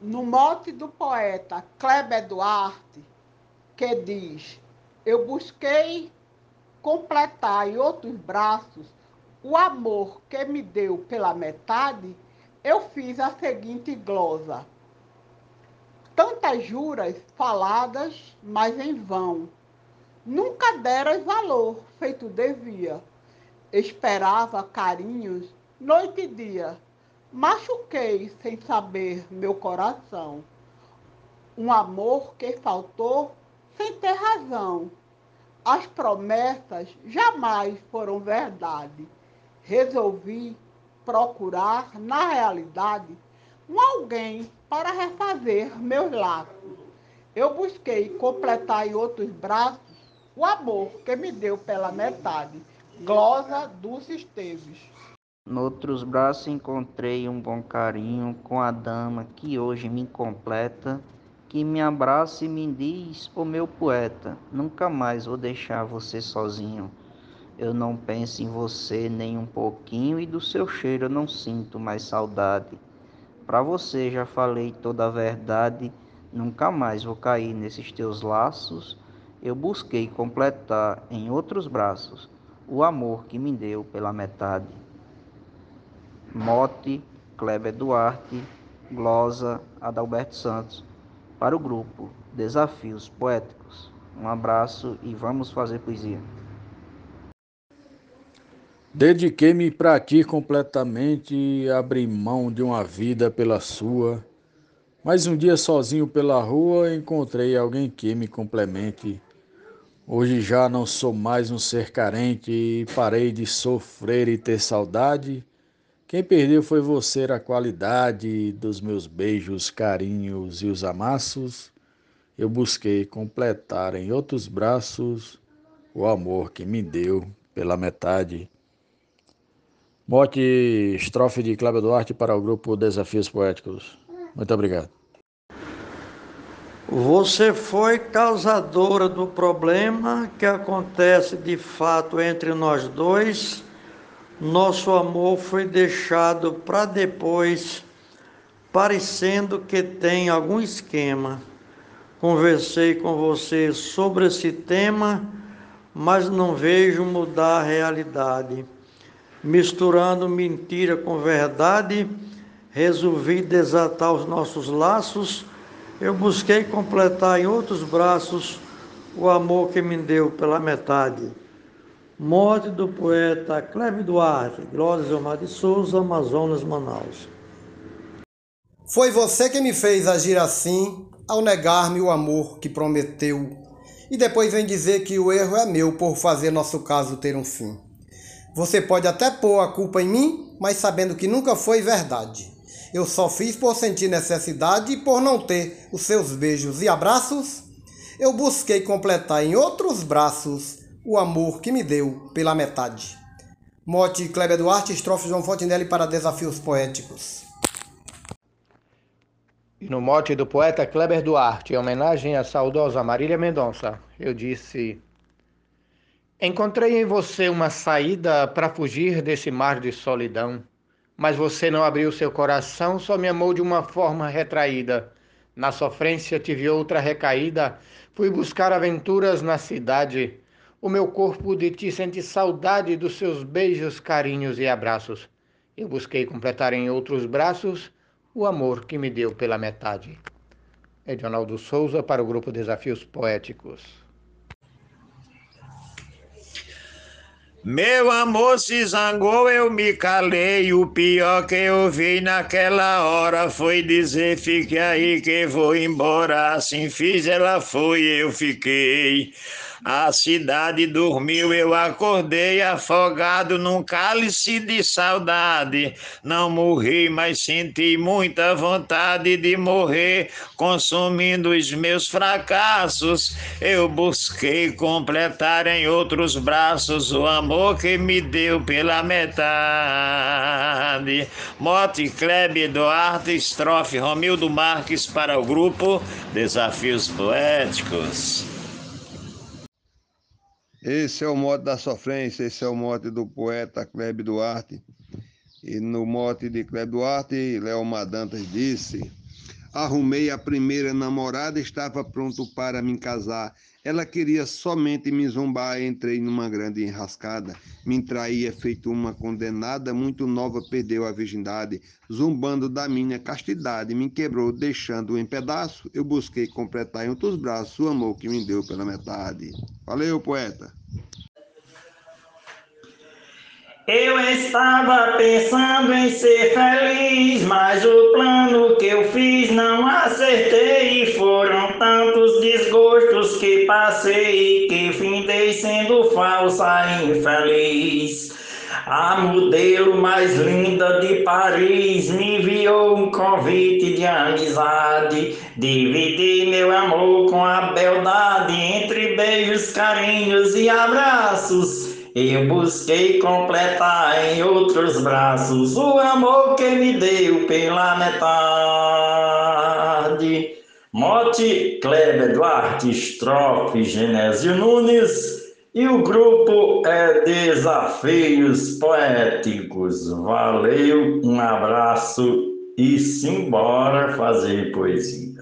no mote do poeta Kleber Duarte, que diz: Eu busquei completar em outros braços o amor que me deu pela metade, eu fiz a seguinte glosa. Tantas juras faladas, mas em vão. Nunca deras valor, feito devia. Esperava carinhos noite e dia Machuquei sem saber meu coração. Um amor que faltou sem ter razão. As promessas jamais foram verdade. Resolvi procurar, na realidade, um alguém para refazer meus laços. Eu busquei completar em outros braços o amor que me deu pela metade. Glosa Dulce Esteves. Noutros braços encontrei um bom carinho com a dama que hoje me completa, que me abraça e me diz, oh, meu poeta, nunca mais vou deixar você sozinho. Eu não penso em você nem um pouquinho e do seu cheiro eu não sinto mais saudade. Para você já falei toda a verdade, nunca mais vou cair nesses teus laços. Eu busquei completar em outros braços o amor que me deu pela metade. Mote, Kleber Duarte, Glosa, Adalberto Santos, para o grupo Desafios Poéticos. Um abraço e vamos fazer poesia. Dediquei-me para ti completamente abri mão de uma vida pela sua. Mas um dia sozinho pela rua encontrei alguém que me complemente. Hoje já não sou mais um ser carente e parei de sofrer e ter saudade. Quem perdeu foi você a qualidade dos meus beijos, carinhos e os amassos. Eu busquei completar em outros braços o amor que me deu pela metade. Mote estrofe de Cláudio Duarte para o grupo Desafios Poéticos. Muito obrigado. Você foi causadora do problema que acontece de fato entre nós dois nosso amor foi deixado para depois, parecendo que tem algum esquema. Conversei com você sobre esse tema, mas não vejo mudar a realidade. Misturando mentira com verdade, resolvi desatar os nossos laços. Eu busquei completar em outros braços o amor que me deu pela metade. Morte do poeta Cleve Duarte, Glória Omar de Souza, Amazonas, Manaus. Foi você que me fez agir assim ao negar-me o amor que prometeu. E depois vem dizer que o erro é meu por fazer nosso caso ter um fim. Você pode até pôr a culpa em mim, mas sabendo que nunca foi verdade. Eu só fiz por sentir necessidade e por não ter os seus beijos e abraços. Eu busquei completar em outros braços o amor que me deu pela metade. Mote Kleber Duarte, estrofe João Fontenelle para Desafios Poéticos. E no mote do poeta Kleber Duarte, em homenagem à saudosa Marília Mendonça, eu disse: Encontrei em você uma saída para fugir desse mar de solidão, mas você não abriu seu coração, só me amou de uma forma retraída. Na sofrência tive outra recaída, fui buscar aventuras na cidade o meu corpo de ti sente saudade dos seus beijos, carinhos e abraços. Eu busquei completar em outros braços o amor que me deu pela metade. Edionaldo Souza para o grupo Desafios Poéticos. Meu amor se zangou, eu me calei. O pior que eu vi naquela hora foi dizer: fique aí que vou embora. Assim fiz, ela foi, eu fiquei. A cidade dormiu, eu acordei afogado num cálice de saudade. Não morri, mas senti muita vontade de morrer, consumindo os meus fracassos. Eu busquei completar em outros braços o amor que me deu pela metade. Mote Klebe Duarte, estrofe Romildo Marques para o grupo Desafios Poéticos. Esse é o mote da sofrência, esse é o mote do poeta Kleber Duarte. E no mote de Kleber Duarte, Léo Madantas disse: Arrumei a primeira namorada, estava pronto para me casar. Ela queria somente me zombar, entrei numa grande enrascada. Me traía feito uma condenada, muito nova, perdeu a virgindade. Zumbando da minha castidade, me quebrou, deixando em pedaço. Eu busquei completar em outros braços o amor que me deu pela metade. Valeu, poeta! Eu estava pensando em ser feliz, mas o plano que eu fiz não acertei. Foram tantos desgostos que passei que findei sendo falsa e infeliz. A modelo mais linda de Paris me enviou um convite de amizade. Dividi meu amor com a beldade entre beijos, carinhos e abraços. Eu busquei completar em outros braços o amor que me deu pela metade. Mote Kleber Duarte, estrofe Genésio Nunes e o grupo é Desafios Poéticos. Valeu, um abraço e simbora fazer poesia.